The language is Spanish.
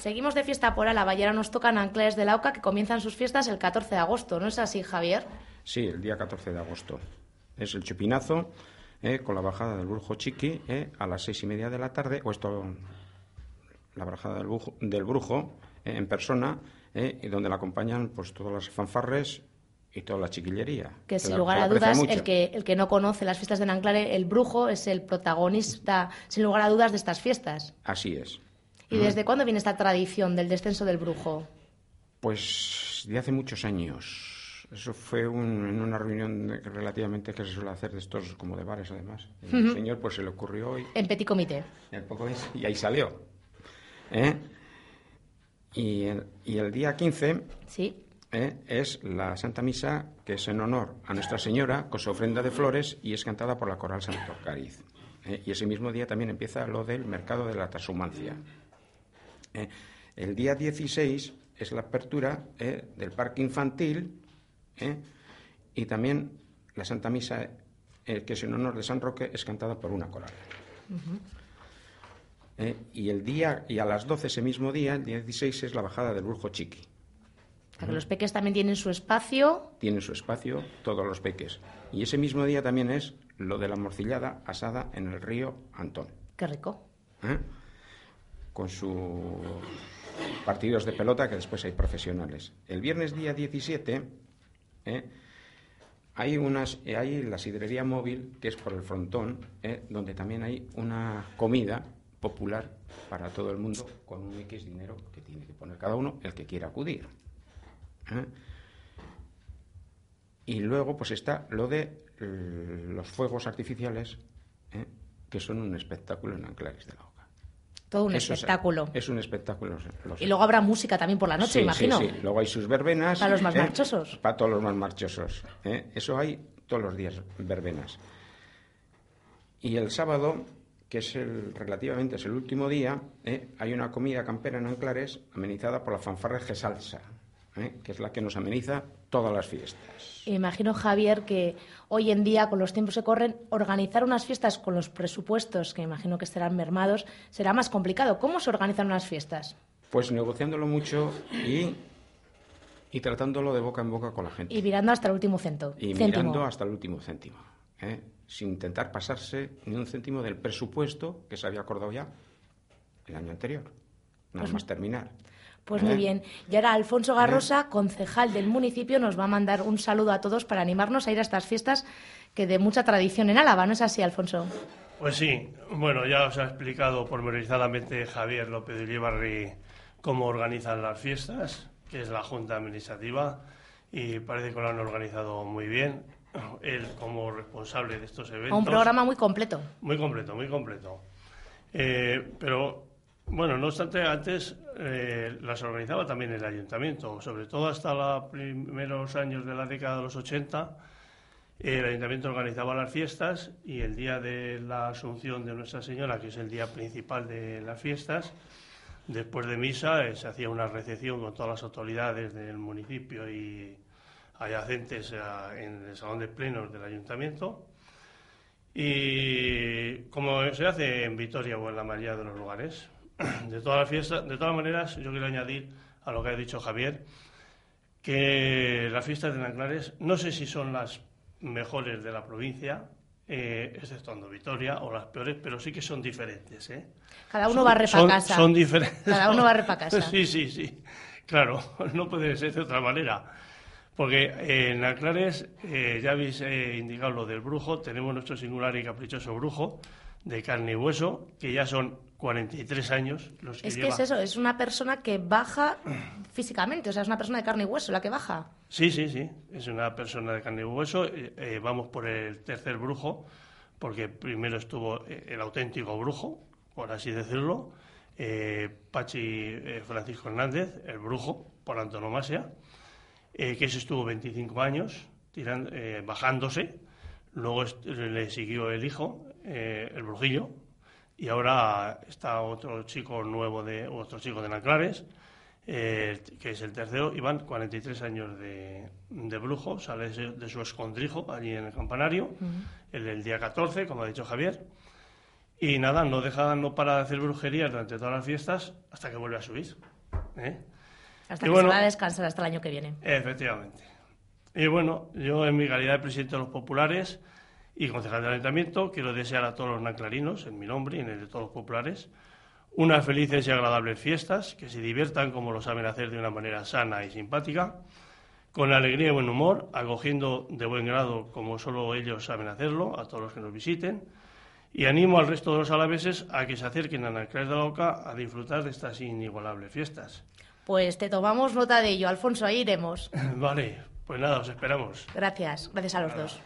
Seguimos de fiesta por Álava y ahora nos tocan Anclares de la Oca que comienzan sus fiestas el 14 de agosto, ¿no es así, Javier? Sí, el día 14 de agosto. Es el chupinazo eh, con la bajada del Brujo Chiqui eh, a las seis y media de la tarde, o esto, la bajada del Brujo, del brujo eh, en persona, y donde la acompañan pues todas las fanfarres y toda la chiquillería. Que sin lugar a dudas, el que, el que no conoce las fiestas de Nanclare, el brujo es el protagonista, sin lugar a dudas, de estas fiestas. Así es. ¿Y desde cuándo viene esta tradición del descenso del brujo? Pues de hace muchos años. Eso fue en una reunión relativamente que se suele hacer de estos como de bares, además. El señor pues se le ocurrió hoy. En petit comité. Y ahí salió. ¿Eh? Y, el, y el día 15 sí. ¿eh? es la Santa Misa, que es en honor a Nuestra Señora, con su ofrenda de flores y es cantada por la Coral Santo Cariz. ¿eh? Y ese mismo día también empieza lo del mercado de la transhumancia. ¿Eh? El día 16 es la apertura del parque infantil y también la Santa Misa, que es en honor de San Roque, es cantada por una coral. y el día, y a las 12 ese mismo día, el día 16, es la bajada del Brujo Chiqui los peques también tienen su espacio. Tienen su espacio, todos los peques. Y ese mismo día también es lo de la morcillada asada en el río Antón. Qué rico. ¿Eh? Con sus partidos de pelota, que después hay profesionales. El viernes día 17 ¿eh? hay, unas, hay la sidrería móvil, que es por el frontón, ¿eh? donde también hay una comida popular para todo el mundo con un X dinero que tiene que poner cada uno el que quiera acudir. ¿eh? Y luego, pues está lo de los fuegos artificiales, ¿eh? que son un espectáculo en Anclares de la Oca. Todo un espectáculo. Es, un espectáculo. y luego habrá música también por la noche, imagino. Sí, sí. Luego hay sus verbenas. Para los más ¿eh? marchosos. Para todos los más marchosos. Eso hay todos los días, verbenas. Y el sábado, que es el, relativamente es el último día, hay una comida campera en Anclares amenizada por la fanfarra Salsa. ¿Eh? que es la que nos ameniza todas las fiestas. Imagino, Javier, que hoy en día, con los tiempos que corren, organizar unas fiestas con los presupuestos, que imagino que estarán mermados, será más complicado. ¿Cómo se organizan unas fiestas? Pues negociándolo mucho y, y tratándolo de boca en boca con la gente. Y mirando hasta el último céntimo. Y mirando hasta el último céntimo. ¿eh? Sin intentar pasarse ni un céntimo del presupuesto que se había acordado ya el año anterior. Nada pues más terminar. Pues muy bien. Y ahora Alfonso Garrosa, concejal del municipio, nos va a mandar un saludo a todos para animarnos a ir a estas fiestas que de mucha tradición en Álava, ¿no es así, Alfonso? Pues sí. Bueno, ya os ha explicado pormenorizadamente Javier López de Ulibarri cómo organizan las fiestas, que es la Junta Administrativa, y parece que lo han organizado muy bien. Él como responsable de estos eventos. Un programa muy completo. Muy completo, muy completo. Eh, pero bueno, no obstante, antes eh, las organizaba también el ayuntamiento, sobre todo hasta los primeros años de la década de los 80. El ayuntamiento organizaba las fiestas y el día de la Asunción de Nuestra Señora, que es el día principal de las fiestas, después de misa eh, se hacía una recepción con todas las autoridades del municipio y adyacentes en el salón de plenos del ayuntamiento. Y como se hace en Vitoria o en la mayoría de los lugares, de todas las fiestas, de todas maneras, yo quiero añadir a lo que ha dicho Javier, que las fiestas de Nanclares no sé si son las mejores de la provincia, eh, exceptuando Vitoria, o las peores, pero sí que son diferentes. ¿eh? Cada uno va a repa casa. Son diferentes. Cada uno casa. sí, sí, sí. Claro, no puede ser de otra manera. Porque en Nanclares, eh, ya habéis eh, indicado lo del brujo, tenemos nuestro singular y caprichoso brujo de carne y hueso, que ya son 43 años los que Es que es eso, es una persona que baja físicamente, o sea, es una persona de carne y hueso la que baja. Sí, sí, sí, es una persona de carne y hueso. Eh, eh, vamos por el tercer brujo, porque primero estuvo eh, el auténtico brujo, por así decirlo, Pachi Francisco Hernández, el brujo, por antonomasia, que ese estuvo 25 años tirando, bajándose. Luego le siguió el hijo, el brujillo, y ahora está otro chico nuevo, de otro chico de Nanclares, eh, que es el tercero, y van 43 años de, de brujo, sale de su escondrijo allí en el campanario, el, día 14, como ha dicho Javier. Y nada, no deja, no para de hacer brujerías durante todas las fiestas hasta que vuelve a subir. ¿eh? Hasta Y que bueno, se va a descansar hasta el año que viene. Efectivamente. Y bueno, yo en mi calidad de presidente de los populares y concejal del ayuntamiento quiero desear a todos los nanclarinos, en mi nombre y en el de todos los populares, unas felices y agradables fiestas, que se diviertan como lo saben hacer de una manera sana y simpática, con alegría y buen humor, acogiendo de buen grado como solo ellos saben hacerlo a todos los que nos visiten. Y animo al resto de los alaveses a que se acerquen a Nanclares de la Oca a disfrutar de estas inigualables fiestas. Pues te tomamos nota de ello, Alfonso, ahí iremos. Vale, pues nada, os esperamos. Gracias, gracias a los dos.